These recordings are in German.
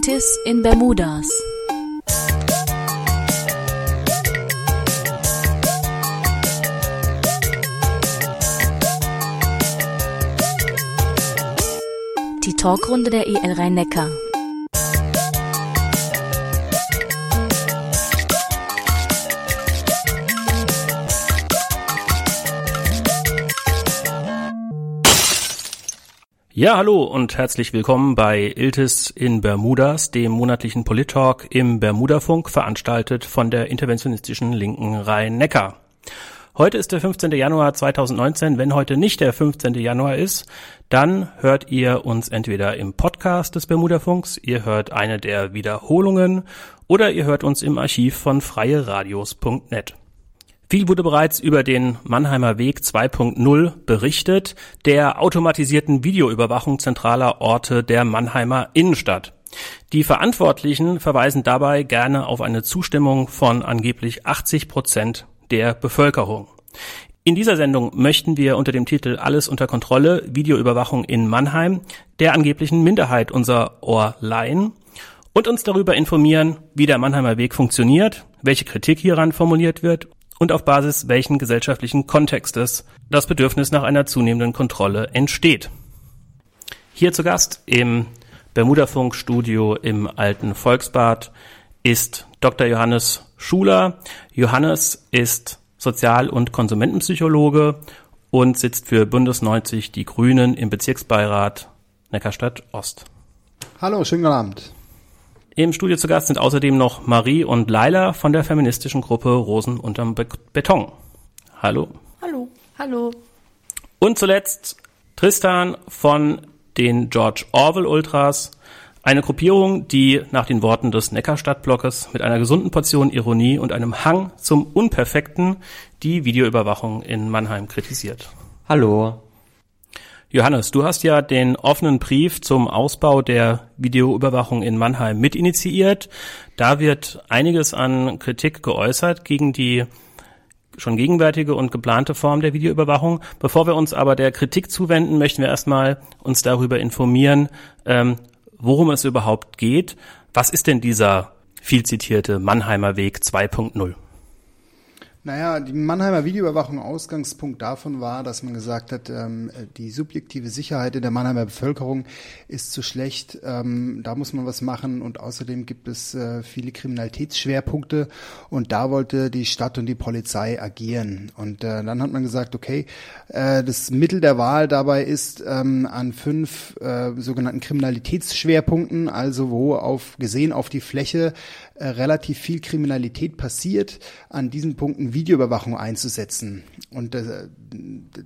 Iltis in Bermudas. Die Talkrunde der EL Rhein-Neckar. Ja, hallo und herzlich willkommen bei Iltis in Bermudas, dem monatlichen Polit-Talk im Bermudafunk, veranstaltet von der interventionistischen Linken Rhein-Neckar. Heute ist der 15. Januar 2019. Wenn heute nicht der 15. Januar ist, dann hört ihr uns entweder im Podcast des Bermudafunks, ihr hört eine der Wiederholungen oder ihr hört uns im Archiv von freieradios.net. Viel wurde bereits über den Mannheimer Weg 2.0 berichtet, der automatisierten Videoüberwachung zentraler Orte der Mannheimer Innenstadt. Die Verantwortlichen verweisen dabei gerne auf eine Zustimmung von angeblich 80 Prozent der Bevölkerung. In dieser Sendung möchten wir unter dem Titel Alles unter Kontrolle Videoüberwachung in Mannheim der angeblichen Minderheit unser Ohr leihen und uns darüber informieren, wie der Mannheimer Weg funktioniert, welche Kritik hieran formuliert wird und auf Basis welchen gesellschaftlichen Kontextes das Bedürfnis nach einer zunehmenden Kontrolle entsteht. Hier zu Gast im Bermudafunk Studio im Alten Volksbad ist Dr. Johannes Schuler. Johannes ist Sozial- und Konsumentenpsychologe und sitzt für Bündnis 90 Die Grünen im Bezirksbeirat Neckarstadt Ost. Hallo, schönen guten Abend. Im Studio zu Gast sind außerdem noch Marie und Laila von der feministischen Gruppe Rosen unterm Be Beton. Hallo. Hallo. Hallo. Und zuletzt Tristan von den George Orwell Ultras, eine Gruppierung, die nach den Worten des Neckarstadtblockes mit einer gesunden Portion Ironie und einem Hang zum Unperfekten die Videoüberwachung in Mannheim kritisiert. Hallo. Johannes, du hast ja den offenen Brief zum Ausbau der Videoüberwachung in Mannheim mitinitiiert. Da wird einiges an Kritik geäußert gegen die schon gegenwärtige und geplante Form der Videoüberwachung. Bevor wir uns aber der Kritik zuwenden, möchten wir erstmal uns darüber informieren, ähm, worum es überhaupt geht. Was ist denn dieser viel zitierte Mannheimer Weg 2.0? Naja, die Mannheimer Videoüberwachung Ausgangspunkt davon war, dass man gesagt hat, ähm, die subjektive Sicherheit in der Mannheimer Bevölkerung ist zu schlecht, ähm, da muss man was machen und außerdem gibt es äh, viele Kriminalitätsschwerpunkte und da wollte die Stadt und die Polizei agieren. Und äh, dann hat man gesagt, okay, äh, das Mittel der Wahl dabei ist ähm, an fünf äh, sogenannten Kriminalitätsschwerpunkten, also wo auf gesehen auf die Fläche äh, relativ viel Kriminalität passiert, an diesen Punkten Videoüberwachung einzusetzen. Und äh,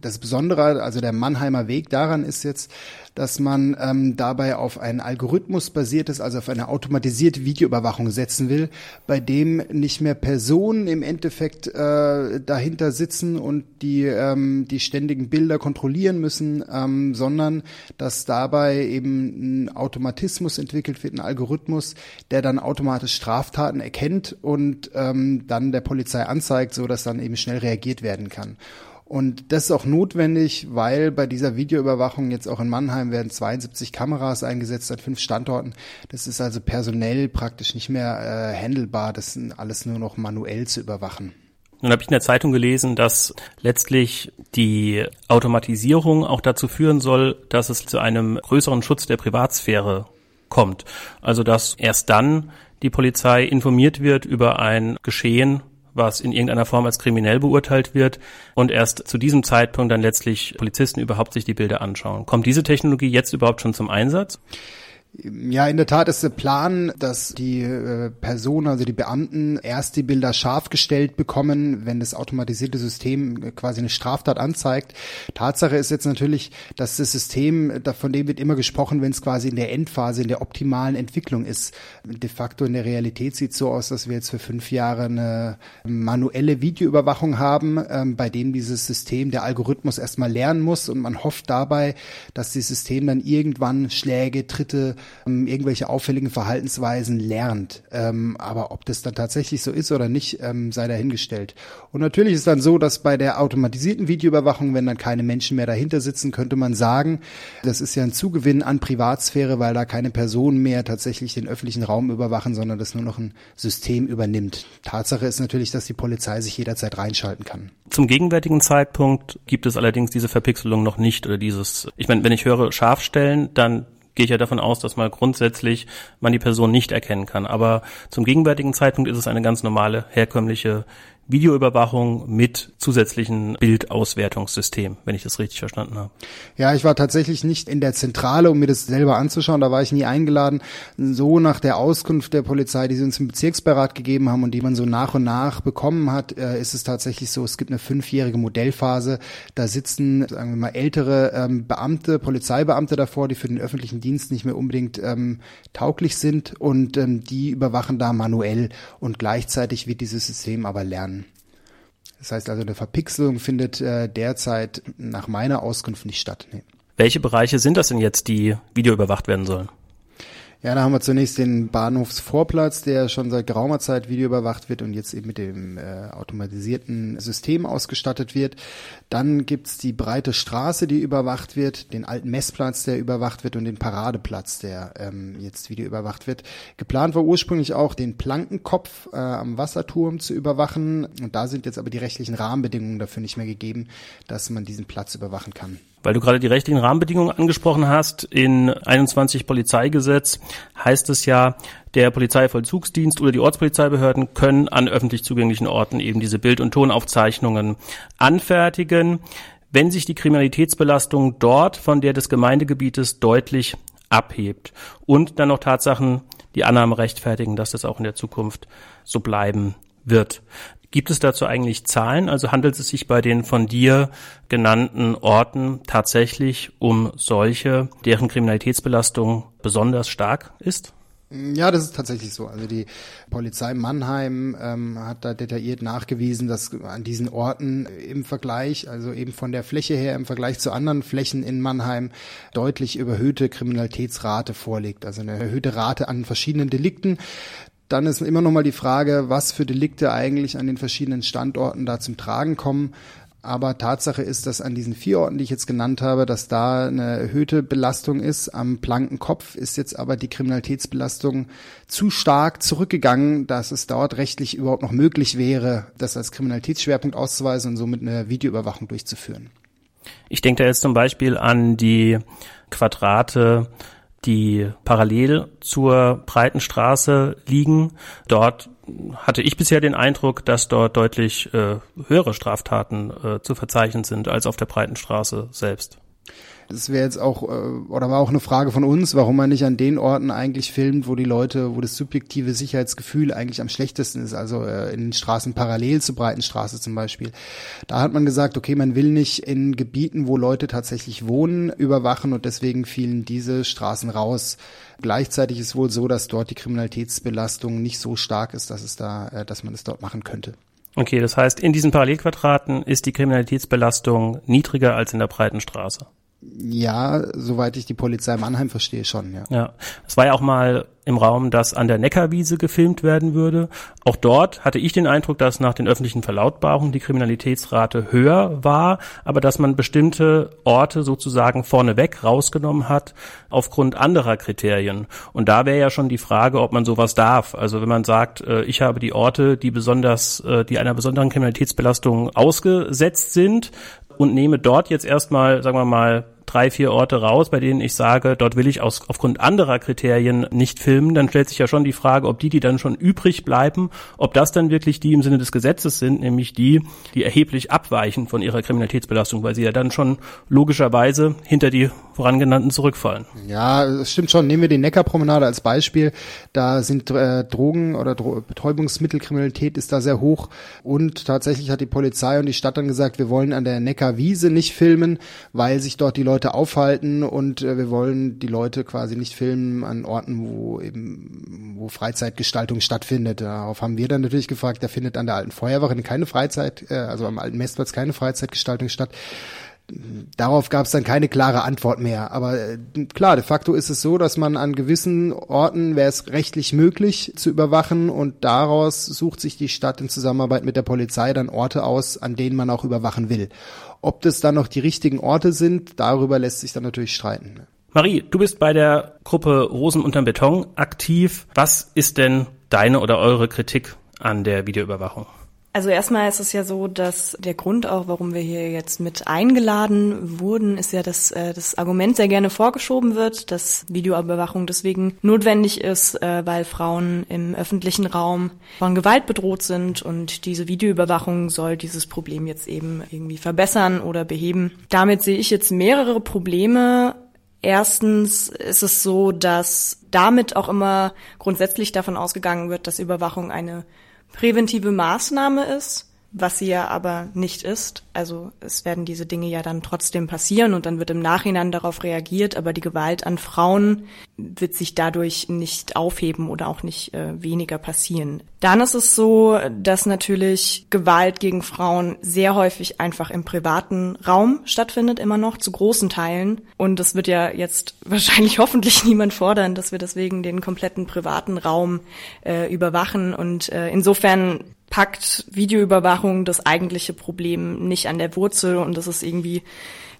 das Besondere, also der Mannheimer Weg daran ist jetzt, dass man ähm, dabei auf einen Algorithmus basiertes, also auf eine automatisierte Videoüberwachung setzen will, bei dem nicht mehr Personen im Endeffekt äh, dahinter sitzen und die ähm, die ständigen Bilder kontrollieren müssen, ähm, sondern dass dabei eben ein Automatismus entwickelt wird, ein Algorithmus, der dann automatisch Straftaten erkennt und ähm, dann der Polizei anzeigt, so dass dann eben schnell reagiert werden kann. Und das ist auch notwendig, weil bei dieser Videoüberwachung jetzt auch in Mannheim werden 72 Kameras eingesetzt an fünf Standorten. Das ist also personell praktisch nicht mehr äh, handelbar, das alles nur noch manuell zu überwachen. Nun habe ich in der Zeitung gelesen, dass letztlich die Automatisierung auch dazu führen soll, dass es zu einem größeren Schutz der Privatsphäre kommt. Also dass erst dann die Polizei informiert wird über ein Geschehen, was in irgendeiner Form als kriminell beurteilt wird und erst zu diesem Zeitpunkt dann letztlich Polizisten überhaupt sich die Bilder anschauen. Kommt diese Technologie jetzt überhaupt schon zum Einsatz? Ja, in der Tat ist der Plan, dass die äh, Personen, also die Beamten, erst die Bilder scharf gestellt bekommen, wenn das automatisierte System quasi eine Straftat anzeigt. Tatsache ist jetzt natürlich, dass das System, von dem wird immer gesprochen, wenn es quasi in der Endphase, in der optimalen Entwicklung ist. De facto in der Realität sieht es so aus, dass wir jetzt für fünf Jahre eine manuelle Videoüberwachung haben, ähm, bei dem dieses System, der Algorithmus erstmal lernen muss und man hofft dabei, dass das System dann irgendwann Schläge, Tritte, ähm, irgendwelche auffälligen Verhaltensweisen lernt. Ähm, aber ob das dann tatsächlich so ist oder nicht, ähm, sei dahingestellt. Und natürlich ist dann so, dass bei der automatisierten Videoüberwachung, wenn dann keine Menschen mehr dahinter sitzen, könnte man sagen, das ist ja ein Zugewinn an Privatsphäre, weil da keine Personen mehr tatsächlich den öffentlichen Raum überwachen, sondern das nur noch ein System übernimmt. Tatsache ist natürlich, dass die Polizei sich jederzeit reinschalten kann. Zum gegenwärtigen Zeitpunkt gibt es allerdings diese Verpixelung noch nicht oder dieses, ich meine, wenn ich höre scharf stellen, dann gehe ich ja davon aus, dass mal grundsätzlich man die Person nicht erkennen kann. Aber zum gegenwärtigen Zeitpunkt ist es eine ganz normale, herkömmliche Videoüberwachung mit zusätzlichen Bildauswertungssystem, wenn ich das richtig verstanden habe. Ja, ich war tatsächlich nicht in der Zentrale, um mir das selber anzuschauen. Da war ich nie eingeladen. So nach der Auskunft der Polizei, die sie uns im Bezirksbeirat gegeben haben und die man so nach und nach bekommen hat, äh, ist es tatsächlich so, es gibt eine fünfjährige Modellphase. Da sitzen, sagen wir mal, ältere ähm, Beamte, Polizeibeamte davor, die für den öffentlichen Dienst nicht mehr unbedingt ähm, tauglich sind und ähm, die überwachen da manuell und gleichzeitig wird dieses System aber lernen. Das heißt also, eine Verpixelung findet äh, derzeit nach meiner Auskunft nicht statt. Nee. Welche Bereiche sind das denn jetzt, die videoüberwacht werden sollen? Ja, da haben wir zunächst den Bahnhofsvorplatz, der schon seit geraumer Zeit videoüberwacht wird und jetzt eben mit dem äh, automatisierten System ausgestattet wird. Dann gibt's die breite Straße, die überwacht wird, den alten Messplatz, der überwacht wird und den Paradeplatz, der ähm, jetzt videoüberwacht wird. Geplant war ursprünglich auch, den Plankenkopf äh, am Wasserturm zu überwachen. Und da sind jetzt aber die rechtlichen Rahmenbedingungen dafür nicht mehr gegeben, dass man diesen Platz überwachen kann. Weil du gerade die rechtlichen Rahmenbedingungen angesprochen hast, in 21 Polizeigesetz heißt es ja, der Polizeivollzugsdienst oder die Ortspolizeibehörden können an öffentlich zugänglichen Orten eben diese Bild- und Tonaufzeichnungen anfertigen, wenn sich die Kriminalitätsbelastung dort von der des Gemeindegebietes deutlich abhebt und dann noch Tatsachen die Annahme rechtfertigen, dass das auch in der Zukunft so bleiben wird. Gibt es dazu eigentlich Zahlen? Also handelt es sich bei den von dir genannten Orten tatsächlich um solche, deren Kriminalitätsbelastung besonders stark ist? Ja, das ist tatsächlich so. Also die Polizei Mannheim ähm, hat da detailliert nachgewiesen, dass an diesen Orten im Vergleich, also eben von der Fläche her im Vergleich zu anderen Flächen in Mannheim deutlich überhöhte Kriminalitätsrate vorliegt. Also eine erhöhte Rate an verschiedenen Delikten dann ist immer noch mal die Frage, was für Delikte eigentlich an den verschiedenen Standorten da zum Tragen kommen. Aber Tatsache ist, dass an diesen vier Orten, die ich jetzt genannt habe, dass da eine erhöhte Belastung ist. Am Plankenkopf ist jetzt aber die Kriminalitätsbelastung zu stark zurückgegangen, dass es dort rechtlich überhaupt noch möglich wäre, das als Kriminalitätsschwerpunkt auszuweisen und somit eine Videoüberwachung durchzuführen. Ich denke da jetzt zum Beispiel an die Quadrate die parallel zur Breitenstraße liegen. Dort hatte ich bisher den Eindruck, dass dort deutlich äh, höhere Straftaten äh, zu verzeichnen sind als auf der Breitenstraße selbst. Das wäre jetzt auch, äh, oder war auch eine Frage von uns, warum man nicht an den Orten eigentlich filmt, wo die Leute, wo das subjektive Sicherheitsgefühl eigentlich am schlechtesten ist, also äh, in den Straßen parallel zur Breitenstraße zum Beispiel. Da hat man gesagt, okay, man will nicht in Gebieten, wo Leute tatsächlich wohnen, überwachen und deswegen fielen diese Straßen raus. Gleichzeitig ist wohl so, dass dort die Kriminalitätsbelastung nicht so stark ist, dass es da, äh, dass man es dort machen könnte. Okay, das heißt, in diesen Parallelquadraten ist die Kriminalitätsbelastung niedriger als in der Breitenstraße. Ja, soweit ich die Polizei Mannheim verstehe schon, ja. Ja, es war ja auch mal im Raum, dass an der Neckarwiese gefilmt werden würde. Auch dort hatte ich den Eindruck, dass nach den öffentlichen Verlautbarungen die Kriminalitätsrate höher war, aber dass man bestimmte Orte sozusagen vorneweg rausgenommen hat aufgrund anderer Kriterien. Und da wäre ja schon die Frage, ob man sowas darf. Also wenn man sagt, äh, ich habe die Orte, die besonders, äh, die einer besonderen Kriminalitätsbelastung ausgesetzt sind, und nehme dort jetzt erstmal, sagen wir mal, drei, vier Orte raus, bei denen ich sage, dort will ich aus, aufgrund anderer Kriterien nicht filmen, dann stellt sich ja schon die Frage, ob die, die dann schon übrig bleiben, ob das dann wirklich die im Sinne des Gesetzes sind, nämlich die, die erheblich abweichen von ihrer Kriminalitätsbelastung, weil sie ja dann schon logischerweise hinter die vorangenannten zurückfallen. Ja, das stimmt schon. Nehmen wir die Neckarpromenade als Beispiel. Da sind äh, Drogen oder Dro Betäubungsmittelkriminalität ist da sehr hoch und tatsächlich hat die Polizei und die Stadt dann gesagt, wir wollen an der Neckarwiese nicht filmen, weil sich dort die Leute aufhalten und äh, wir wollen die Leute quasi nicht filmen an Orten, wo eben wo Freizeitgestaltung stattfindet. Darauf haben wir dann natürlich gefragt, da findet an der alten Feuerwache keine Freizeit, äh, also am alten Messplatz keine Freizeitgestaltung statt Darauf gab es dann keine klare Antwort mehr. Aber äh, klar, de facto ist es so, dass man an gewissen Orten wäre es rechtlich möglich zu überwachen und daraus sucht sich die Stadt in Zusammenarbeit mit der Polizei dann Orte aus, an denen man auch überwachen will. Ob das dann noch die richtigen Orte sind, darüber lässt sich dann natürlich streiten. Marie, du bist bei der Gruppe Rosen unterm Beton aktiv. Was ist denn deine oder eure Kritik an der Videoüberwachung? Also erstmal ist es ja so, dass der Grund auch, warum wir hier jetzt mit eingeladen wurden, ist ja, dass äh, das Argument sehr gerne vorgeschoben wird, dass Videoüberwachung deswegen notwendig ist, äh, weil Frauen im öffentlichen Raum von Gewalt bedroht sind und diese Videoüberwachung soll dieses Problem jetzt eben irgendwie verbessern oder beheben. Damit sehe ich jetzt mehrere Probleme. Erstens ist es so, dass damit auch immer grundsätzlich davon ausgegangen wird, dass Überwachung eine präventive Maßnahme ist, was sie ja aber nicht ist. Also es werden diese Dinge ja dann trotzdem passieren und dann wird im Nachhinein darauf reagiert, aber die Gewalt an Frauen wird sich dadurch nicht aufheben oder auch nicht äh, weniger passieren. Dann ist es so, dass natürlich Gewalt gegen Frauen sehr häufig einfach im privaten Raum stattfindet, immer noch zu großen Teilen. Und es wird ja jetzt wahrscheinlich hoffentlich niemand fordern, dass wir deswegen den kompletten privaten Raum äh, überwachen. Und äh, insofern packt Videoüberwachung das eigentliche Problem nicht an der Wurzel und das ist irgendwie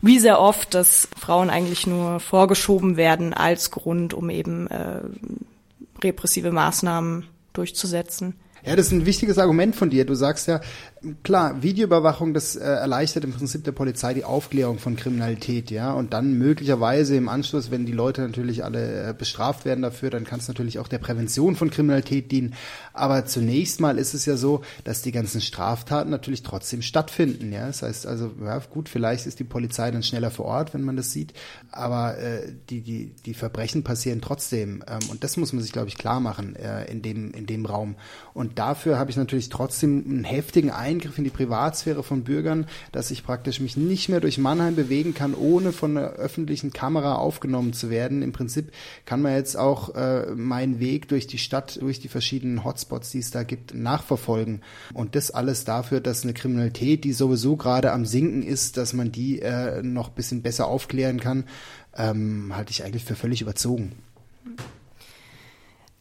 wie sehr oft, dass Frauen eigentlich nur vorgeschoben werden als Grund, um eben äh, repressive Maßnahmen durchzusetzen. Ja, das ist ein wichtiges Argument von dir. Du sagst ja, klar, Videoüberwachung, das äh, erleichtert im Prinzip der Polizei die Aufklärung von Kriminalität, ja. Und dann möglicherweise im Anschluss, wenn die Leute natürlich alle äh, bestraft werden dafür, dann kann es natürlich auch der Prävention von Kriminalität dienen. Aber zunächst mal ist es ja so, dass die ganzen Straftaten natürlich trotzdem stattfinden, ja. Das heißt also, ja, gut, vielleicht ist die Polizei dann schneller vor Ort, wenn man das sieht, aber äh, die, die, die Verbrechen passieren trotzdem. Ähm, und das muss man sich, glaube ich, klar machen äh, in, dem, in dem Raum. Und dafür habe ich natürlich trotzdem einen heftigen Eingriff in die Privatsphäre von Bürgern, dass ich praktisch mich nicht mehr durch Mannheim bewegen kann, ohne von einer öffentlichen Kamera aufgenommen zu werden. Im Prinzip kann man jetzt auch äh, meinen Weg durch die Stadt, durch die verschiedenen Hotspots, die es da gibt, nachverfolgen. Und das alles dafür, dass eine Kriminalität, die sowieso gerade am Sinken ist, dass man die äh, noch bisschen besser aufklären kann, ähm, halte ich eigentlich für völlig überzogen.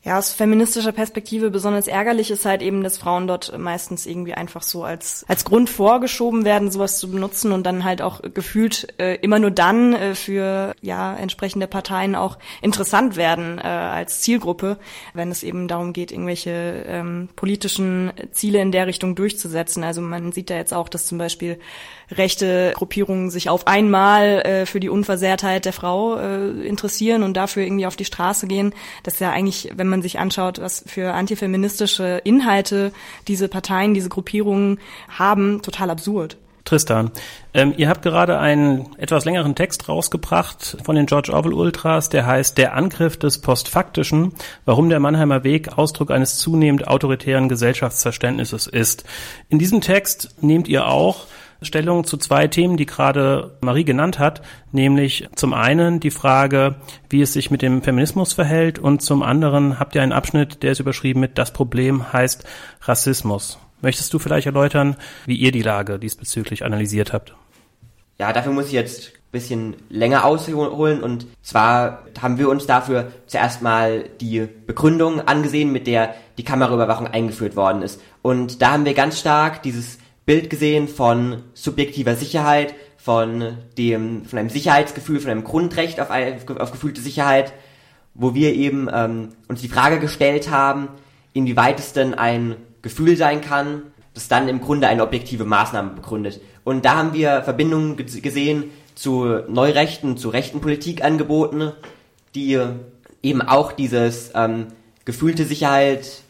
Ja, aus feministischer Perspektive besonders ärgerlich ist halt eben, dass Frauen dort meistens irgendwie einfach so als, als Grund vorgeschoben werden, sowas zu benutzen und dann halt auch gefühlt äh, immer nur dann äh, für ja entsprechende Parteien auch interessant werden äh, als Zielgruppe, wenn es eben darum geht, irgendwelche ähm, politischen Ziele in der Richtung durchzusetzen. Also man sieht da jetzt auch, dass zum Beispiel rechte Gruppierungen sich auf einmal äh, für die Unversehrtheit der Frau äh, interessieren und dafür irgendwie auf die Straße gehen. Das ist ja eigentlich, wenn man sich anschaut, was für antifeministische Inhalte diese Parteien, diese Gruppierungen haben, total absurd. Tristan, ähm, ihr habt gerade einen etwas längeren Text rausgebracht von den George Orwell Ultras, der heißt Der Angriff des Postfaktischen, warum der Mannheimer Weg Ausdruck eines zunehmend autoritären Gesellschaftsverständnisses ist. In diesem Text nehmt ihr auch Stellung zu zwei Themen, die gerade Marie genannt hat, nämlich zum einen die Frage, wie es sich mit dem Feminismus verhält und zum anderen habt ihr einen Abschnitt, der ist überschrieben mit Das Problem heißt Rassismus. Möchtest du vielleicht erläutern, wie ihr die Lage diesbezüglich analysiert habt? Ja, dafür muss ich jetzt ein bisschen länger ausholen und zwar haben wir uns dafür zuerst mal die Begründung angesehen, mit der die Kameraüberwachung eingeführt worden ist. Und da haben wir ganz stark dieses Bild gesehen von subjektiver Sicherheit, von dem, von einem Sicherheitsgefühl, von einem Grundrecht auf, auf gefühlte Sicherheit, wo wir eben ähm, uns die Frage gestellt haben, inwieweit es denn ein Gefühl sein kann, das dann im Grunde eine objektive Maßnahme begründet. Und da haben wir Verbindungen gesehen zu Neurechten, zu rechten Politikangeboten, die eben auch dieses ähm, gefühlte Sicherheit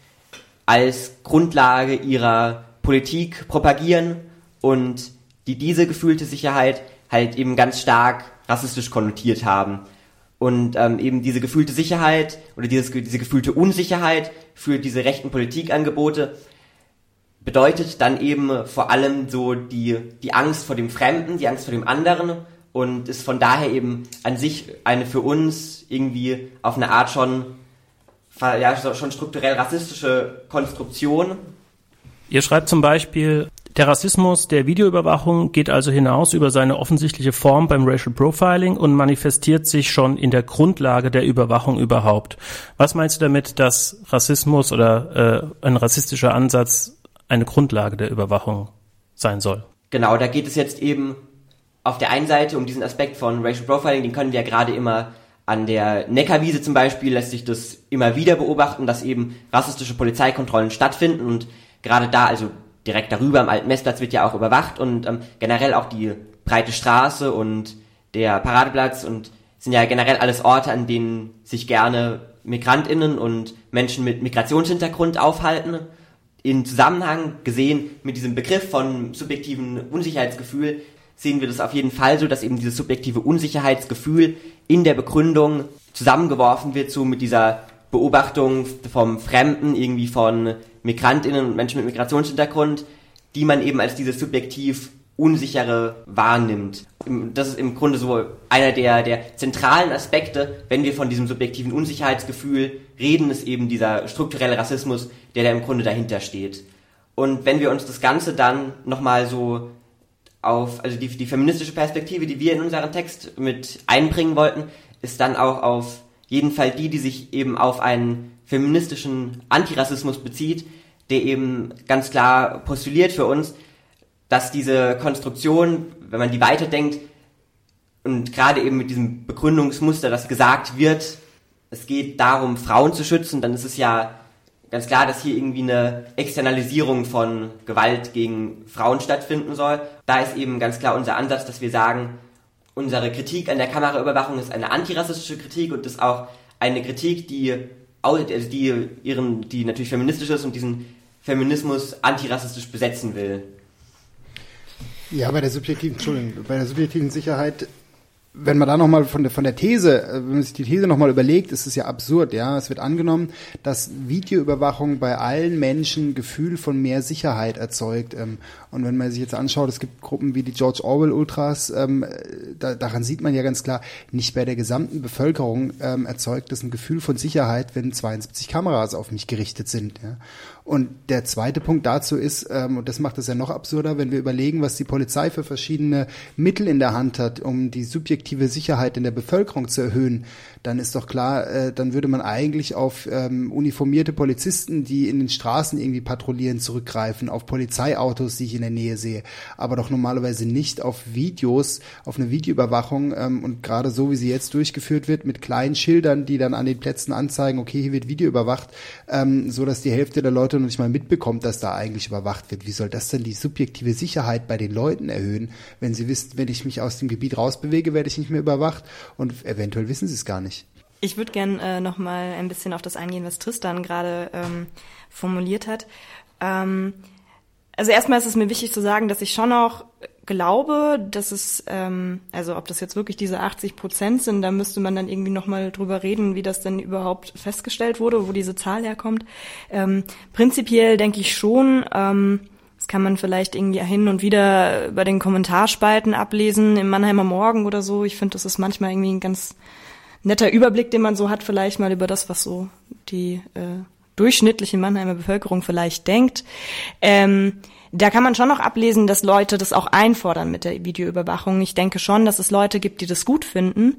als Grundlage ihrer Politik propagieren und die diese gefühlte Sicherheit halt eben ganz stark rassistisch konnotiert haben. Und ähm, eben diese gefühlte Sicherheit oder dieses, diese gefühlte Unsicherheit für diese rechten Politikangebote bedeutet dann eben vor allem so die, die Angst vor dem Fremden, die Angst vor dem anderen und ist von daher eben an sich eine für uns irgendwie auf eine Art schon, ja, schon strukturell rassistische Konstruktion, Ihr schreibt zum Beispiel, Der Rassismus der Videoüberwachung geht also hinaus über seine offensichtliche Form beim Racial Profiling und manifestiert sich schon in der Grundlage der Überwachung überhaupt. Was meinst du damit, dass Rassismus oder äh, ein rassistischer Ansatz eine Grundlage der Überwachung sein soll? Genau, da geht es jetzt eben auf der einen Seite um diesen Aspekt von Racial Profiling, den können wir ja gerade immer an der Neckarwiese zum Beispiel lässt sich das immer wieder beobachten, dass eben rassistische Polizeikontrollen stattfinden und gerade da, also direkt darüber am alten Messplatz wird ja auch überwacht und ähm, generell auch die breite Straße und der Paradeplatz und sind ja generell alles Orte, an denen sich gerne MigrantInnen und Menschen mit Migrationshintergrund aufhalten. In Zusammenhang gesehen mit diesem Begriff von subjektiven Unsicherheitsgefühl sehen wir das auf jeden Fall so, dass eben dieses subjektive Unsicherheitsgefühl in der Begründung zusammengeworfen wird, so mit dieser Beobachtung vom Fremden, irgendwie von MigrantInnen und Menschen mit Migrationshintergrund, die man eben als dieses subjektiv unsichere wahrnimmt. Das ist im Grunde so einer der, der zentralen Aspekte, wenn wir von diesem subjektiven Unsicherheitsgefühl reden, ist eben dieser strukturelle Rassismus, der da im Grunde dahinter steht. Und wenn wir uns das Ganze dann nochmal so auf, also die, die feministische Perspektive, die wir in unseren Text mit einbringen wollten, ist dann auch auf jeden Fall die, die sich eben auf einen feministischen Antirassismus bezieht, der eben ganz klar postuliert für uns, dass diese Konstruktion, wenn man die weiterdenkt, und gerade eben mit diesem Begründungsmuster, das gesagt wird, es geht darum, Frauen zu schützen, dann ist es ja ganz klar, dass hier irgendwie eine Externalisierung von Gewalt gegen Frauen stattfinden soll. Da ist eben ganz klar unser Ansatz, dass wir sagen, unsere Kritik an der Kameraüberwachung ist eine antirassistische Kritik und ist auch eine Kritik, die, also die ihren, die natürlich feministisch ist und diesen Feminismus antirassistisch besetzen will. Ja, bei der subjektiven, Entschuldigung, bei der subjektiven Sicherheit wenn man da nochmal von der, von der These, äh, wenn man sich die These nochmal überlegt, ist es ja absurd, ja. Es wird angenommen, dass Videoüberwachung bei allen Menschen Gefühl von mehr Sicherheit erzeugt. Ähm, und wenn man sich jetzt anschaut, es gibt Gruppen wie die George Orwell Ultras, ähm, da, daran sieht man ja ganz klar, nicht bei der gesamten Bevölkerung ähm, erzeugt es ein Gefühl von Sicherheit, wenn 72 Kameras auf mich gerichtet sind, ja. Und der zweite Punkt dazu ist, ähm, und das macht es ja noch absurder, wenn wir überlegen, was die Polizei für verschiedene Mittel in der Hand hat, um die subjektive Sicherheit in der Bevölkerung zu erhöhen, dann ist doch klar, äh, dann würde man eigentlich auf ähm, uniformierte Polizisten, die in den Straßen irgendwie patrouillieren, zurückgreifen, auf Polizeiautos, die ich in der Nähe sehe, aber doch normalerweise nicht auf Videos, auf eine Videoüberwachung ähm, und gerade so, wie sie jetzt durchgeführt wird, mit kleinen Schildern, die dann an den Plätzen anzeigen, okay, hier wird Video überwacht, ähm, so dass die Hälfte der Leute noch nicht mal mitbekommt, dass da eigentlich überwacht wird. Wie soll das denn die subjektive Sicherheit bei den Leuten erhöhen, wenn sie wissen, wenn ich mich aus dem Gebiet rausbewege, werde ich nicht mehr überwacht und eventuell wissen sie es gar nicht. Ich würde gern äh, noch mal ein bisschen auf das eingehen, was Tristan gerade ähm, formuliert hat. Ähm, also erstmal ist es mir wichtig zu sagen, dass ich schon auch glaube, dass es, ähm, also ob das jetzt wirklich diese 80 Prozent sind, da müsste man dann irgendwie noch mal drüber reden, wie das denn überhaupt festgestellt wurde, wo diese Zahl herkommt. Ähm, prinzipiell denke ich schon, ähm, das kann man vielleicht irgendwie hin und wieder bei den Kommentarspalten ablesen, im Mannheimer Morgen oder so. Ich finde, das ist manchmal irgendwie ein ganz netter Überblick, den man so hat, vielleicht mal über das, was so die äh, durchschnittliche Mannheimer Bevölkerung vielleicht denkt. Ähm, da kann man schon noch ablesen, dass Leute das auch einfordern mit der Videoüberwachung. Ich denke schon, dass es Leute gibt, die das gut finden.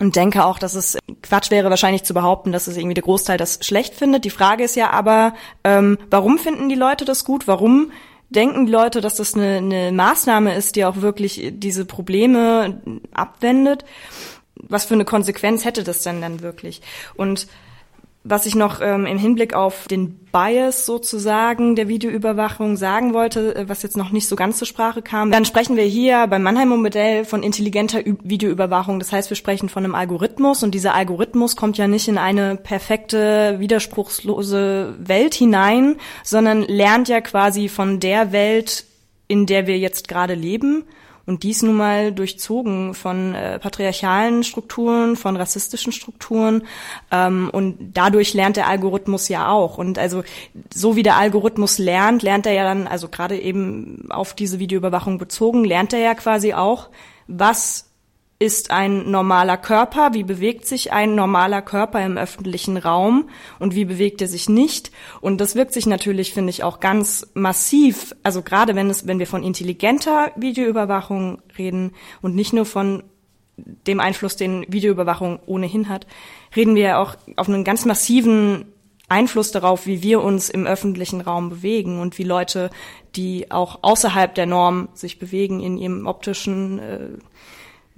Und denke auch, dass es Quatsch wäre, wahrscheinlich zu behaupten, dass es irgendwie der Großteil das schlecht findet. Die Frage ist ja aber, ähm, warum finden die Leute das gut? Warum denken die Leute, dass das eine, eine Maßnahme ist, die auch wirklich diese Probleme abwendet? was für eine Konsequenz hätte das denn dann wirklich? Und was ich noch ähm, im Hinblick auf den Bias sozusagen der Videoüberwachung sagen wollte, äh, was jetzt noch nicht so ganz zur Sprache kam, dann sprechen wir hier beim Mannheimer Modell von intelligenter Ü Videoüberwachung. Das heißt, wir sprechen von einem Algorithmus und dieser Algorithmus kommt ja nicht in eine perfekte, widerspruchslose Welt hinein, sondern lernt ja quasi von der Welt, in der wir jetzt gerade leben und dies nun mal durchzogen von äh, patriarchalen Strukturen, von rassistischen Strukturen. Ähm, und dadurch lernt der Algorithmus ja auch. Und also so wie der Algorithmus lernt, lernt er ja dann, also gerade eben auf diese Videoüberwachung bezogen, lernt er ja quasi auch, was ist ein normaler Körper, wie bewegt sich ein normaler Körper im öffentlichen Raum und wie bewegt er sich nicht. Und das wirkt sich natürlich, finde ich, auch ganz massiv, also gerade wenn es, wenn wir von intelligenter Videoüberwachung reden und nicht nur von dem Einfluss, den Videoüberwachung ohnehin hat, reden wir auch auf einen ganz massiven Einfluss darauf, wie wir uns im öffentlichen Raum bewegen und wie Leute, die auch außerhalb der Norm sich bewegen in ihrem optischen äh,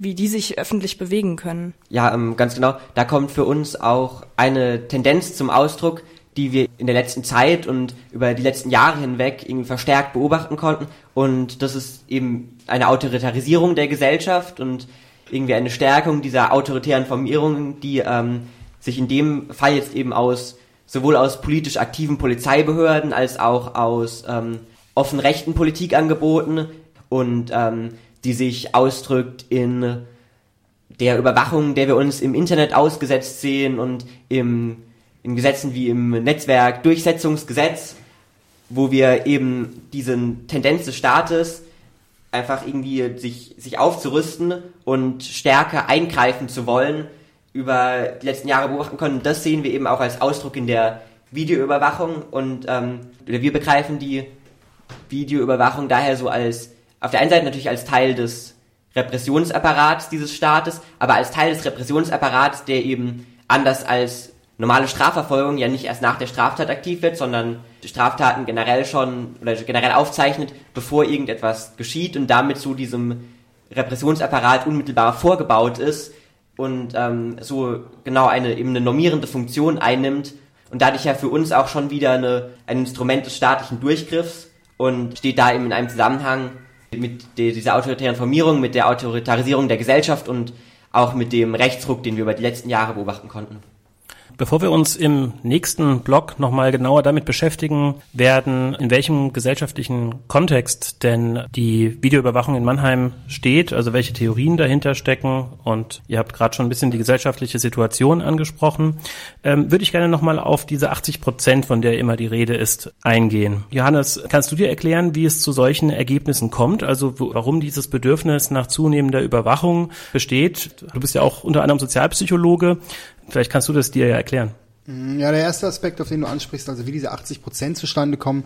wie die sich öffentlich bewegen können. Ja, ähm, ganz genau. Da kommt für uns auch eine Tendenz zum Ausdruck, die wir in der letzten Zeit und über die letzten Jahre hinweg irgendwie verstärkt beobachten konnten. Und das ist eben eine Autoritarisierung der Gesellschaft und irgendwie eine Stärkung dieser autoritären Formierungen, die ähm, sich in dem Fall jetzt eben aus sowohl aus politisch aktiven Polizeibehörden als auch aus ähm, offen rechten Politikangeboten und ähm, die sich ausdrückt in der Überwachung, der wir uns im Internet ausgesetzt sehen und im, in Gesetzen wie im Netzwerkdurchsetzungsgesetz, wo wir eben diesen Tendenz des Staates einfach irgendwie sich, sich aufzurüsten und stärker eingreifen zu wollen, über die letzten Jahre beobachten können. Das sehen wir eben auch als Ausdruck in der Videoüberwachung und ähm, wir begreifen die Videoüberwachung daher so als auf der einen Seite natürlich als Teil des Repressionsapparats dieses Staates, aber als Teil des Repressionsapparats, der eben anders als normale Strafverfolgung ja nicht erst nach der Straftat aktiv wird, sondern Straftaten generell schon oder generell aufzeichnet, bevor irgendetwas geschieht und damit zu diesem Repressionsapparat unmittelbar vorgebaut ist und ähm, so genau eine eben eine normierende Funktion einnimmt und dadurch ja für uns auch schon wieder eine, ein Instrument des staatlichen Durchgriffs und steht da eben in einem Zusammenhang mit dieser autoritären Formierung, mit der Autoritarisierung der Gesellschaft und auch mit dem Rechtsruck, den wir über die letzten Jahre beobachten konnten. Bevor wir uns im nächsten Blog nochmal genauer damit beschäftigen werden, in welchem gesellschaftlichen Kontext denn die Videoüberwachung in Mannheim steht, also welche Theorien dahinter stecken und ihr habt gerade schon ein bisschen die gesellschaftliche Situation angesprochen, ähm, würde ich gerne nochmal auf diese 80 Prozent, von der immer die Rede ist, eingehen. Johannes, kannst du dir erklären, wie es zu solchen Ergebnissen kommt, also warum dieses Bedürfnis nach zunehmender Überwachung besteht? Du bist ja auch unter anderem Sozialpsychologe. Vielleicht kannst du das dir ja erklären. Ja, der erste Aspekt, auf den du ansprichst, also wie diese 80 Prozent zustande kommen,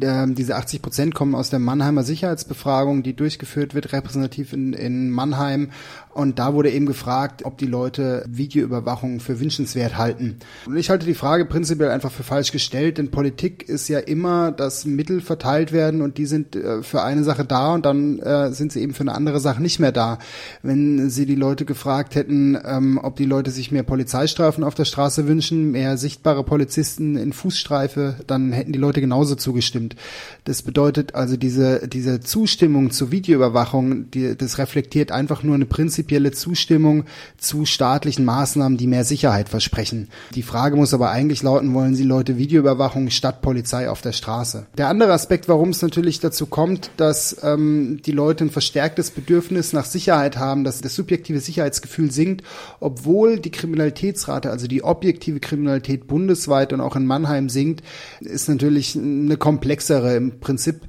äh, diese 80 Prozent kommen aus der Mannheimer Sicherheitsbefragung, die durchgeführt wird, repräsentativ in, in Mannheim und da wurde eben gefragt, ob die Leute Videoüberwachung für wünschenswert halten. Und ich halte die Frage prinzipiell einfach für falsch gestellt, denn Politik ist ja immer, dass Mittel verteilt werden und die sind äh, für eine Sache da und dann äh, sind sie eben für eine andere Sache nicht mehr da. Wenn sie die Leute gefragt hätten, ähm, ob die Leute sich mehr Polizeistreifen auf der Straße wünschen, mehr sichtbare Polizisten in Fußstreife, dann hätten die Leute genauso zugestimmt. Das bedeutet also diese, diese Zustimmung zur Videoüberwachung, die, das reflektiert einfach nur eine prinzipielle prinzipielle Zustimmung zu staatlichen Maßnahmen, die mehr Sicherheit versprechen. Die Frage muss aber eigentlich lauten, wollen Sie Leute Videoüberwachung statt Polizei auf der Straße? Der andere Aspekt, warum es natürlich dazu kommt, dass ähm, die Leute ein verstärktes Bedürfnis nach Sicherheit haben, dass das subjektive Sicherheitsgefühl sinkt, obwohl die Kriminalitätsrate, also die objektive Kriminalität bundesweit und auch in Mannheim sinkt, ist natürlich eine komplexere. Im Prinzip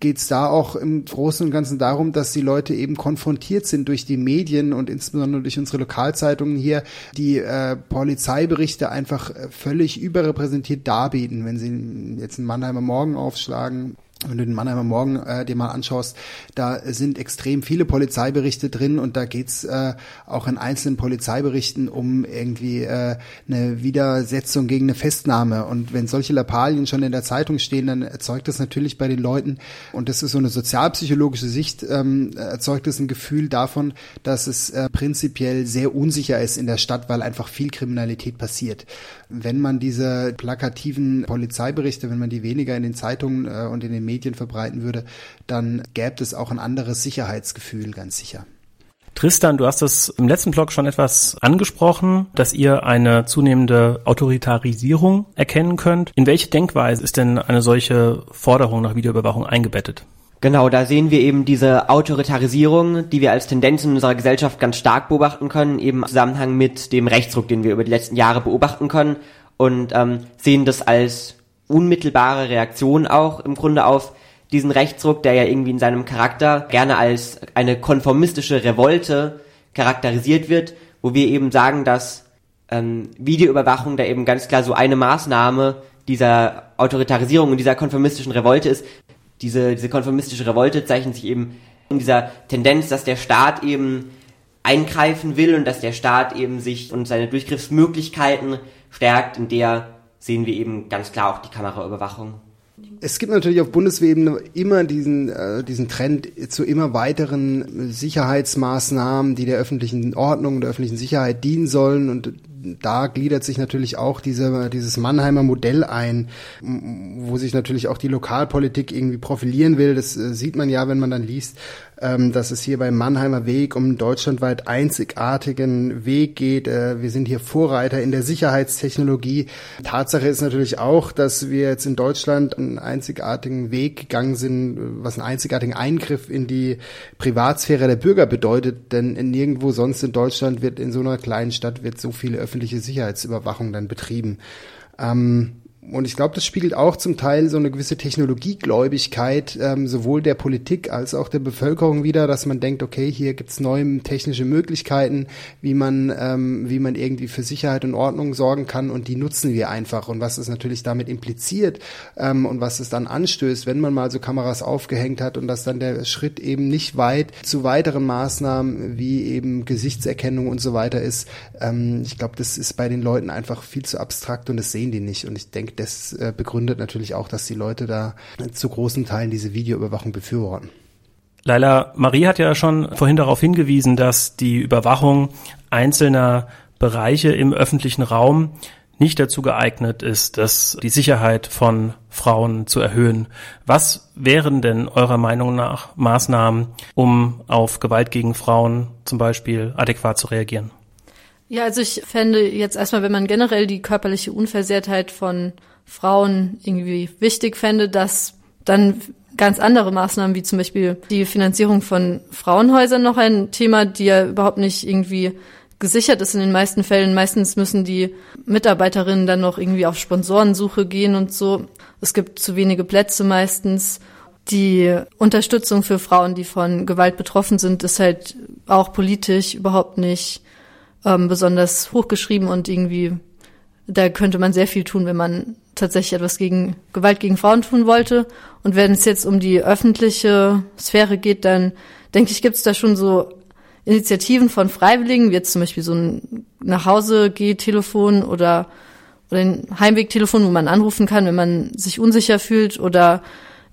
geht es da auch im Großen und Ganzen darum, dass die Leute eben konfrontiert sind durch die Medien und insbesondere durch unsere Lokalzeitungen hier, die äh, Polizeiberichte einfach äh, völlig überrepräsentiert darbieten. Wenn sie jetzt einen Mannheimer Morgen aufschlagen, wenn du den Mannheimer Morgen äh, dir mal anschaust, da sind extrem viele Polizeiberichte drin und da geht's äh, auch in einzelnen Polizeiberichten um irgendwie äh, eine Widersetzung gegen eine Festnahme. Und wenn solche Lappalien schon in der Zeitung stehen, dann erzeugt das natürlich bei den Leuten, und das ist so eine sozialpsychologische Sicht, ähm, erzeugt es ein Gefühl davon, dass es äh, prinzipiell sehr unsicher ist in der Stadt, weil einfach viel Kriminalität passiert. Wenn man diese plakativen Polizeiberichte, wenn man die weniger in den Zeitungen äh, und in den Medien verbreiten würde, dann gäbe es auch ein anderes Sicherheitsgefühl, ganz sicher. Tristan, du hast es im letzten Blog schon etwas angesprochen, dass ihr eine zunehmende Autoritarisierung erkennen könnt. In welche Denkweise ist denn eine solche Forderung nach Videoüberwachung eingebettet? Genau, da sehen wir eben diese Autoritarisierung, die wir als Tendenz in unserer Gesellschaft ganz stark beobachten können, eben im Zusammenhang mit dem Rechtsruck, den wir über die letzten Jahre beobachten können und ähm, sehen das als unmittelbare Reaktion auch im Grunde auf diesen Rechtsruck, der ja irgendwie in seinem Charakter gerne als eine konformistische Revolte charakterisiert wird, wo wir eben sagen, dass ähm, Videoüberwachung da eben ganz klar so eine Maßnahme dieser Autoritarisierung und dieser konformistischen Revolte ist. Diese, diese konformistische Revolte zeichnet sich eben in dieser Tendenz, dass der Staat eben eingreifen will und dass der Staat eben sich und seine Durchgriffsmöglichkeiten stärkt, in der sehen wir eben ganz klar auch die Kameraüberwachung. Es gibt natürlich auf Bundesebene immer diesen, äh, diesen Trend zu immer weiteren Sicherheitsmaßnahmen, die der öffentlichen Ordnung, der öffentlichen Sicherheit dienen sollen. Und da gliedert sich natürlich auch diese, dieses Mannheimer Modell ein, wo sich natürlich auch die Lokalpolitik irgendwie profilieren will. Das äh, sieht man ja, wenn man dann liest, ähm, dass es hier beim Mannheimer Weg um einen deutschlandweit einzigartigen Weg geht. Äh, wir sind hier Vorreiter in der Sicherheitstechnologie. Tatsache ist natürlich auch, dass wir jetzt in Deutschland einen einzigartigen Weg gegangen sind, was einen einzigartigen Eingriff in die Privatsphäre der Bürger bedeutet, denn nirgendwo sonst in Deutschland wird in so einer kleinen Stadt wird so viele öffentliche Sicherheitsüberwachung dann betrieben. Ähm, und ich glaube, das spiegelt auch zum Teil so eine gewisse Technologiegläubigkeit ähm, sowohl der Politik als auch der Bevölkerung wieder, dass man denkt, okay, hier gibt's neue technische Möglichkeiten, wie man, ähm, wie man irgendwie für Sicherheit und Ordnung sorgen kann und die nutzen wir einfach. Und was es natürlich damit impliziert ähm, und was es dann anstößt, wenn man mal so Kameras aufgehängt hat und dass dann der Schritt eben nicht weit zu weiteren Maßnahmen wie eben Gesichtserkennung und so weiter ist. Ähm, ich glaube, das ist bei den Leuten einfach viel zu abstrakt und das sehen die nicht. Und ich denke, das äh, begründet natürlich auch, dass die Leute da zu großen Teilen diese Videoüberwachung befürworten. Leila, Marie hat ja schon vorhin darauf hingewiesen, dass die Überwachung einzelner Bereiche im öffentlichen Raum nicht dazu geeignet ist, dass die Sicherheit von Frauen zu erhöhen. Was wären denn eurer Meinung nach Maßnahmen, um auf Gewalt gegen Frauen zum Beispiel adäquat zu reagieren? Ja, also ich fände jetzt erstmal, wenn man generell die körperliche Unversehrtheit von Frauen irgendwie wichtig fände, dass dann ganz andere Maßnahmen, wie zum Beispiel die Finanzierung von Frauenhäusern noch ein Thema, die ja überhaupt nicht irgendwie gesichert ist in den meisten Fällen. Meistens müssen die Mitarbeiterinnen dann noch irgendwie auf Sponsorensuche gehen und so. Es gibt zu wenige Plätze meistens. Die Unterstützung für Frauen, die von Gewalt betroffen sind, ist halt auch politisch überhaupt nicht ähm, besonders hochgeschrieben und irgendwie, da könnte man sehr viel tun, wenn man tatsächlich etwas gegen Gewalt gegen Frauen tun wollte. Und wenn es jetzt um die öffentliche Sphäre geht, dann denke ich, gibt es da schon so Initiativen von Freiwilligen, wie jetzt zum Beispiel so ein Nachhause-Geh-Telefon oder, oder ein Heimwegtelefon, wo man anrufen kann, wenn man sich unsicher fühlt oder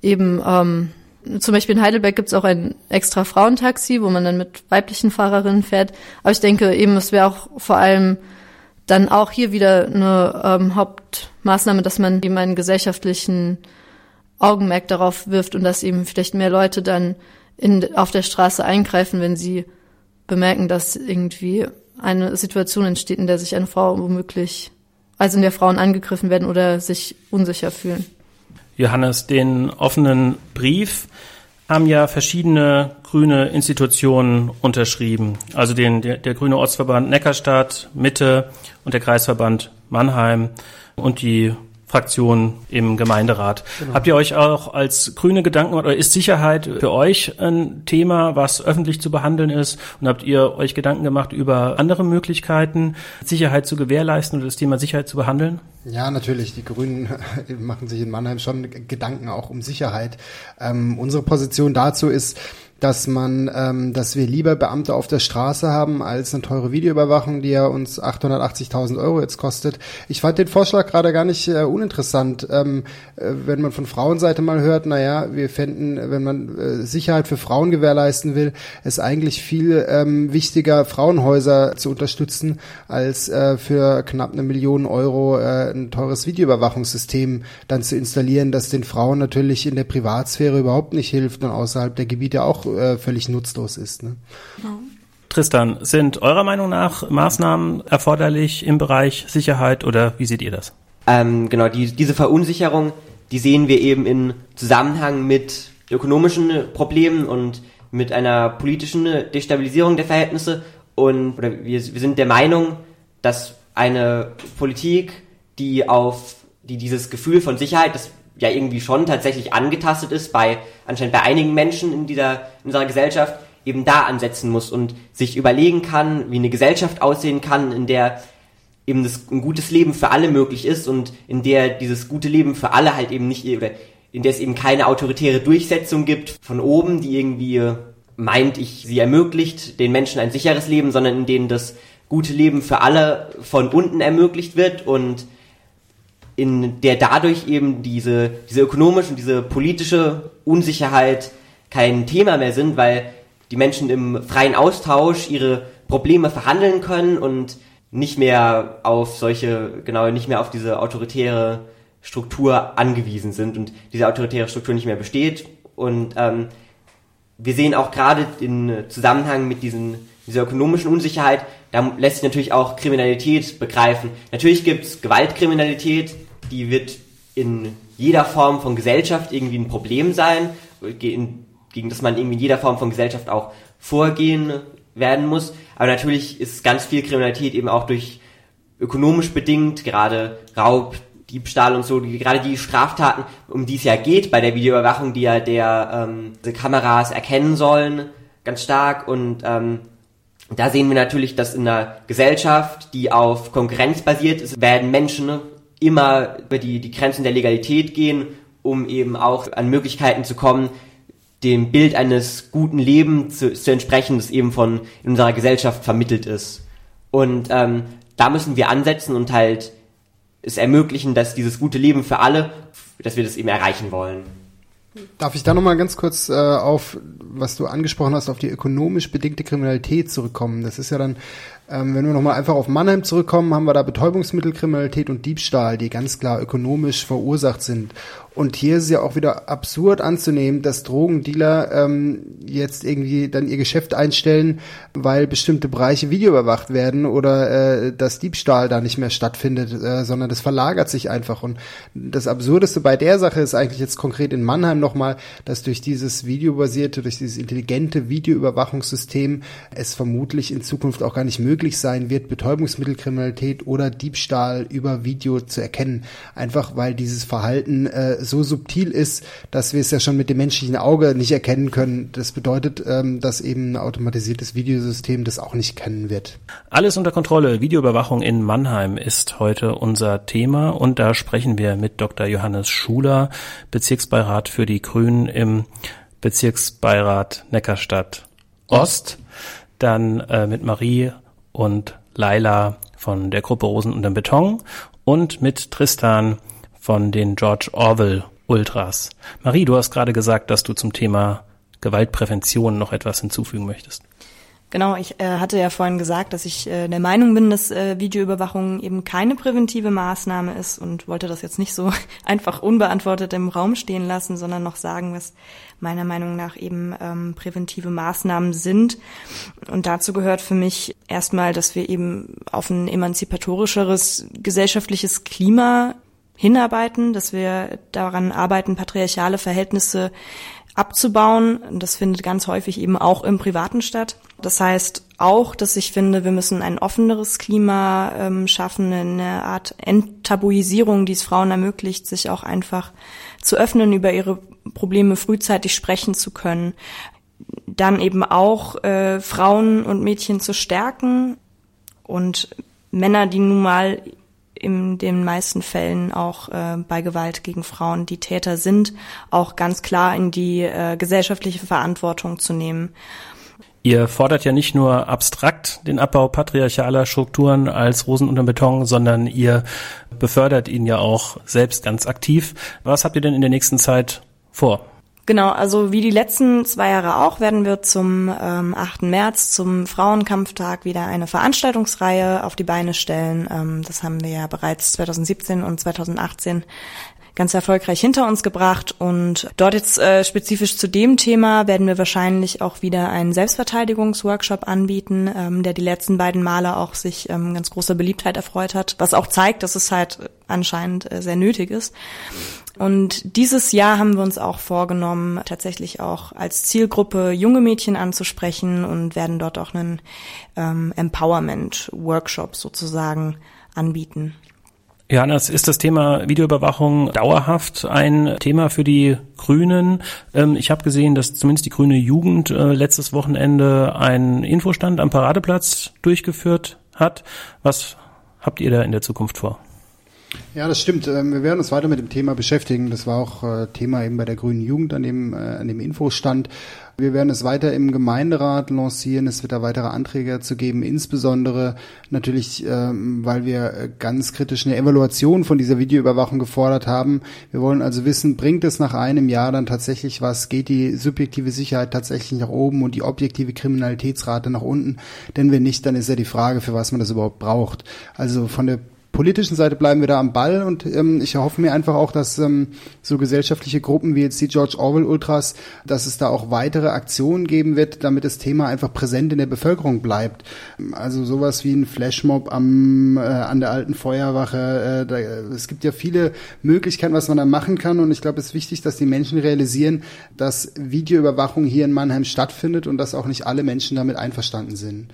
eben ähm, zum Beispiel in Heidelberg gibt es auch ein extra Frauentaxi, wo man dann mit weiblichen Fahrerinnen fährt. Aber ich denke eben, es wäre auch vor allem dann auch hier wieder eine ähm, Hauptmaßnahme, dass man eben einen gesellschaftlichen Augenmerk darauf wirft und dass eben vielleicht mehr Leute dann in, auf der Straße eingreifen, wenn sie bemerken, dass irgendwie eine Situation entsteht, in der sich eine Frau womöglich, also in der Frauen angegriffen werden oder sich unsicher fühlen. Johannes, den offenen Brief haben ja verschiedene grüne Institutionen unterschrieben. Also den, der, der Grüne Ortsverband Neckarstadt, Mitte und der Kreisverband Mannheim und die Fraktion im Gemeinderat. Genau. Habt ihr euch auch als Grüne Gedanken oder ist Sicherheit für euch ein Thema, was öffentlich zu behandeln ist? Und habt ihr euch Gedanken gemacht über andere Möglichkeiten, Sicherheit zu gewährleisten oder das Thema Sicherheit zu behandeln? Ja, natürlich. Die Grünen machen sich in Mannheim schon Gedanken auch um Sicherheit. Ähm, unsere Position dazu ist, dass man, ähm, dass wir lieber Beamte auf der Straße haben als eine teure Videoüberwachung, die ja uns 880.000 Euro jetzt kostet. Ich fand den Vorschlag gerade gar nicht äh, uninteressant. Ähm, äh, wenn man von Frauenseite mal hört, naja, wir fänden, wenn man äh, Sicherheit für Frauen gewährleisten will, es eigentlich viel ähm, wichtiger, Frauenhäuser zu unterstützen, als äh, für knapp eine Million Euro äh, ein teures Videoüberwachungssystem dann zu installieren, das den Frauen natürlich in der Privatsphäre überhaupt nicht hilft und außerhalb der Gebiete auch äh, völlig nutzlos ist. Ne? Genau. Tristan, sind eurer Meinung nach Maßnahmen erforderlich im Bereich Sicherheit oder wie seht ihr das? Ähm, genau, die, diese Verunsicherung, die sehen wir eben in Zusammenhang mit ökonomischen Problemen und mit einer politischen Destabilisierung der Verhältnisse. Und oder wir, wir sind der Meinung, dass eine Politik, die auf die dieses Gefühl von Sicherheit, das ja irgendwie schon tatsächlich angetastet ist bei anscheinend bei einigen Menschen in dieser in unserer Gesellschaft eben da ansetzen muss und sich überlegen kann, wie eine Gesellschaft aussehen kann, in der eben das, ein gutes Leben für alle möglich ist und in der dieses gute Leben für alle halt eben nicht, oder in der es eben keine autoritäre Durchsetzung gibt von oben, die irgendwie meint, ich sie ermöglicht den Menschen ein sicheres Leben, sondern in denen das gute Leben für alle von unten ermöglicht wird und in der dadurch eben diese, diese ökonomische und diese politische Unsicherheit kein Thema mehr sind, weil die Menschen im freien Austausch ihre Probleme verhandeln können und nicht mehr auf solche, genau, nicht mehr auf diese autoritäre Struktur angewiesen sind und diese autoritäre Struktur nicht mehr besteht. Und ähm, wir sehen auch gerade in Zusammenhang mit diesen, dieser ökonomischen Unsicherheit, da lässt sich natürlich auch Kriminalität begreifen. Natürlich gibt's Gewaltkriminalität, die wird in jeder Form von Gesellschaft irgendwie ein Problem sein, gegen, das man irgendwie in jeder Form von Gesellschaft auch vorgehen werden muss. Aber natürlich ist ganz viel Kriminalität eben auch durch ökonomisch bedingt, gerade Raub, Diebstahl und so, die, gerade die Straftaten, um die es ja geht bei der Videoüberwachung, die ja der ähm, die Kameras erkennen sollen, ganz stark. Und ähm, da sehen wir natürlich, dass in einer Gesellschaft, die auf Konkurrenz basiert ist, werden Menschen immer über die, die Grenzen der Legalität gehen, um eben auch an Möglichkeiten zu kommen, dem Bild eines guten Lebens zu, zu entsprechen, das eben von in unserer Gesellschaft vermittelt ist. Und ähm, da müssen wir ansetzen und halt es ermöglichen, dass dieses gute Leben für alle, dass wir das eben erreichen wollen. Darf ich da nochmal ganz kurz äh, auf, was du angesprochen hast, auf die ökonomisch bedingte Kriminalität zurückkommen? Das ist ja dann ähm, wenn wir nochmal einfach auf Mannheim zurückkommen, haben wir da Betäubungsmittelkriminalität und Diebstahl, die ganz klar ökonomisch verursacht sind. Und hier ist es ja auch wieder absurd anzunehmen, dass Drogendealer ähm, jetzt irgendwie dann ihr Geschäft einstellen, weil bestimmte Bereiche videoüberwacht werden oder äh, dass Diebstahl da nicht mehr stattfindet, äh, sondern das verlagert sich einfach. Und das Absurdeste bei der Sache ist eigentlich jetzt konkret in Mannheim nochmal, dass durch dieses videobasierte, durch dieses intelligente Videoüberwachungssystem es vermutlich in Zukunft auch gar nicht möglich sein wird, Betäubungsmittelkriminalität oder Diebstahl über Video zu erkennen. Einfach weil dieses Verhalten äh, so subtil ist, dass wir es ja schon mit dem menschlichen Auge nicht erkennen können. Das bedeutet, ähm, dass eben ein automatisiertes Videosystem das auch nicht kennen wird. Alles unter Kontrolle. Videoüberwachung in Mannheim ist heute unser Thema und da sprechen wir mit Dr. Johannes Schuler, Bezirksbeirat für die Grünen im Bezirksbeirat Neckarstadt Ost. Dann äh, mit Marie und Laila von der Gruppe Rosen unterm Beton und mit Tristan von den George Orwell Ultras. Marie, du hast gerade gesagt, dass du zum Thema Gewaltprävention noch etwas hinzufügen möchtest. Genau, ich äh, hatte ja vorhin gesagt, dass ich äh, der Meinung bin, dass äh, Videoüberwachung eben keine präventive Maßnahme ist und wollte das jetzt nicht so einfach unbeantwortet im Raum stehen lassen, sondern noch sagen, was meiner Meinung nach eben ähm, präventive Maßnahmen sind. Und dazu gehört für mich erstmal, dass wir eben auf ein emanzipatorischeres gesellschaftliches Klima hinarbeiten, dass wir daran arbeiten, patriarchale Verhältnisse abzubauen. Das findet ganz häufig eben auch im Privaten statt. Das heißt auch, dass ich finde, wir müssen ein offeneres Klima ähm, schaffen, eine Art Enttabuisierung, die es Frauen ermöglicht, sich auch einfach zu öffnen, über ihre Probleme frühzeitig sprechen zu können. Dann eben auch äh, Frauen und Mädchen zu stärken und Männer, die nun mal in den meisten Fällen auch äh, bei Gewalt gegen Frauen die Täter sind, auch ganz klar in die äh, gesellschaftliche Verantwortung zu nehmen. Ihr fordert ja nicht nur abstrakt den Abbau patriarchaler Strukturen als Rosen unter Beton, sondern ihr befördert ihn ja auch selbst ganz aktiv. Was habt ihr denn in der nächsten Zeit vor? Genau, also wie die letzten zwei Jahre auch, werden wir zum ähm, 8. März, zum Frauenkampftag, wieder eine Veranstaltungsreihe auf die Beine stellen. Ähm, das haben wir ja bereits 2017 und 2018 ganz erfolgreich hinter uns gebracht. Und dort jetzt äh, spezifisch zu dem Thema werden wir wahrscheinlich auch wieder einen Selbstverteidigungsworkshop anbieten, ähm, der die letzten beiden Male auch sich ähm, ganz großer Beliebtheit erfreut hat, was auch zeigt, dass es halt anscheinend äh, sehr nötig ist. Und dieses Jahr haben wir uns auch vorgenommen, tatsächlich auch als Zielgruppe junge Mädchen anzusprechen und werden dort auch einen ähm, Empowerment-Workshop sozusagen anbieten. Johannes, ist das Thema Videoüberwachung dauerhaft ein Thema für die Grünen? Ähm, ich habe gesehen, dass zumindest die grüne Jugend äh, letztes Wochenende einen Infostand am Paradeplatz durchgeführt hat. Was habt ihr da in der Zukunft vor? Ja, das stimmt. Ähm, wir werden uns weiter mit dem Thema beschäftigen. Das war auch äh, Thema eben bei der Grünen Jugend an dem, äh, an dem Infostand. Wir werden es weiter im Gemeinderat lancieren. Es wird da weitere Anträge zu geben, insbesondere natürlich, ähm, weil wir äh, ganz kritisch eine Evaluation von dieser Videoüberwachung gefordert haben. Wir wollen also wissen, bringt es nach einem Jahr dann tatsächlich was? Geht die subjektive Sicherheit tatsächlich nach oben und die objektive Kriminalitätsrate nach unten? Denn wenn nicht, dann ist ja die Frage, für was man das überhaupt braucht. Also von der politischen Seite bleiben wir da am Ball und ähm, ich hoffe mir einfach auch, dass ähm, so gesellschaftliche Gruppen wie jetzt die George Orwell Ultras, dass es da auch weitere Aktionen geben wird, damit das Thema einfach präsent in der Bevölkerung bleibt. Also sowas wie ein Flashmob am äh, an der alten Feuerwache. Äh, da, es gibt ja viele Möglichkeiten, was man da machen kann und ich glaube, es ist wichtig, dass die Menschen realisieren, dass Videoüberwachung hier in Mannheim stattfindet und dass auch nicht alle Menschen damit einverstanden sind.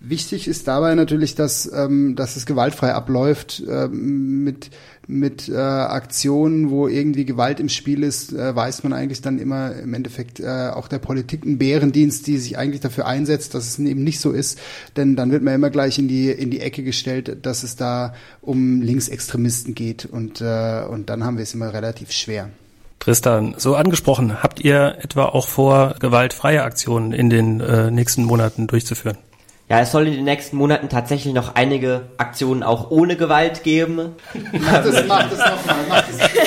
Wichtig ist dabei natürlich, dass, ähm, dass es gewaltfrei abläuft ähm, mit, mit äh, Aktionen, wo irgendwie Gewalt im Spiel ist, äh, weiß man eigentlich dann immer im Endeffekt äh, auch der Politik einen Bärendienst, die sich eigentlich dafür einsetzt, dass es eben nicht so ist. Denn dann wird man immer gleich in die, in die Ecke gestellt, dass es da um Linksextremisten geht und, äh, und dann haben wir es immer relativ schwer. Tristan, so angesprochen, habt ihr etwa auch vor, gewaltfreie Aktionen in den äh, nächsten Monaten durchzuführen? Ja, es soll in den nächsten Monaten tatsächlich noch einige Aktionen auch ohne Gewalt geben. Mach das, mach das nochmal, mach das.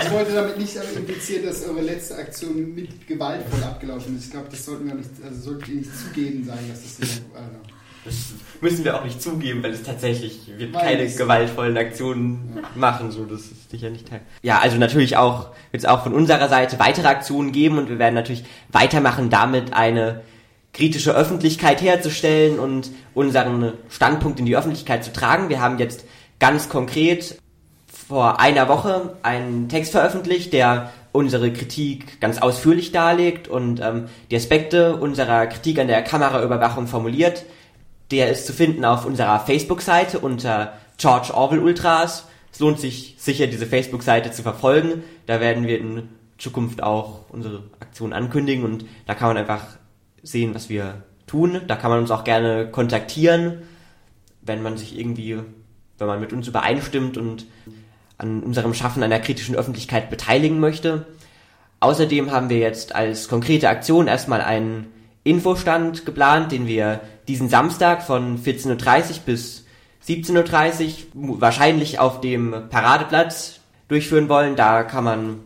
Ich wollte damit nicht implizieren, dass eure letzte Aktion mit gewaltvoll abgelaufen ist. Ich glaube, das sollten wir nicht, also solltet ihr nicht zugeben sein, dass das hier, also. Das müssen wir auch nicht zugeben, weil es tatsächlich wird keine gewaltvollen Aktionen ja. machen, so das ist sicher nicht Teil. Ja, also natürlich auch wird es auch von unserer Seite weitere Aktionen geben und wir werden natürlich weitermachen, damit eine kritische Öffentlichkeit herzustellen und unseren Standpunkt in die Öffentlichkeit zu tragen. Wir haben jetzt ganz konkret vor einer Woche einen Text veröffentlicht, der unsere Kritik ganz ausführlich darlegt und ähm, die Aspekte unserer Kritik an der Kameraüberwachung formuliert. Der ist zu finden auf unserer Facebook-Seite unter George Orwell Ultras. Es lohnt sich sicher, diese Facebook-Seite zu verfolgen. Da werden wir in Zukunft auch unsere Aktion ankündigen und da kann man einfach sehen, was wir tun. Da kann man uns auch gerne kontaktieren, wenn man sich irgendwie, wenn man mit uns übereinstimmt und an unserem Schaffen einer kritischen Öffentlichkeit beteiligen möchte. Außerdem haben wir jetzt als konkrete Aktion erstmal einen Infostand geplant, den wir diesen Samstag von 14.30 Uhr bis 17.30 Uhr wahrscheinlich auf dem Paradeplatz durchführen wollen. Da kann man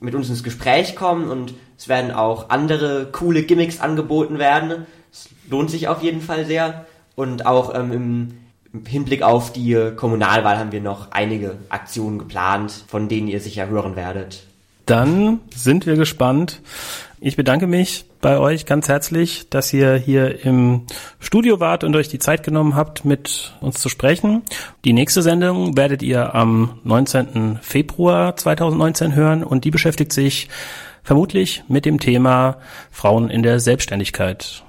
mit uns ins Gespräch kommen und es werden auch andere coole Gimmicks angeboten werden. Es lohnt sich auf jeden Fall sehr. Und auch ähm, im Hinblick auf die Kommunalwahl haben wir noch einige Aktionen geplant, von denen ihr sicher hören werdet. Dann sind wir gespannt. Ich bedanke mich bei euch ganz herzlich, dass ihr hier im Studio wart und euch die Zeit genommen habt, mit uns zu sprechen. Die nächste Sendung werdet ihr am 19. Februar 2019 hören und die beschäftigt sich vermutlich mit dem Thema Frauen in der Selbstständigkeit.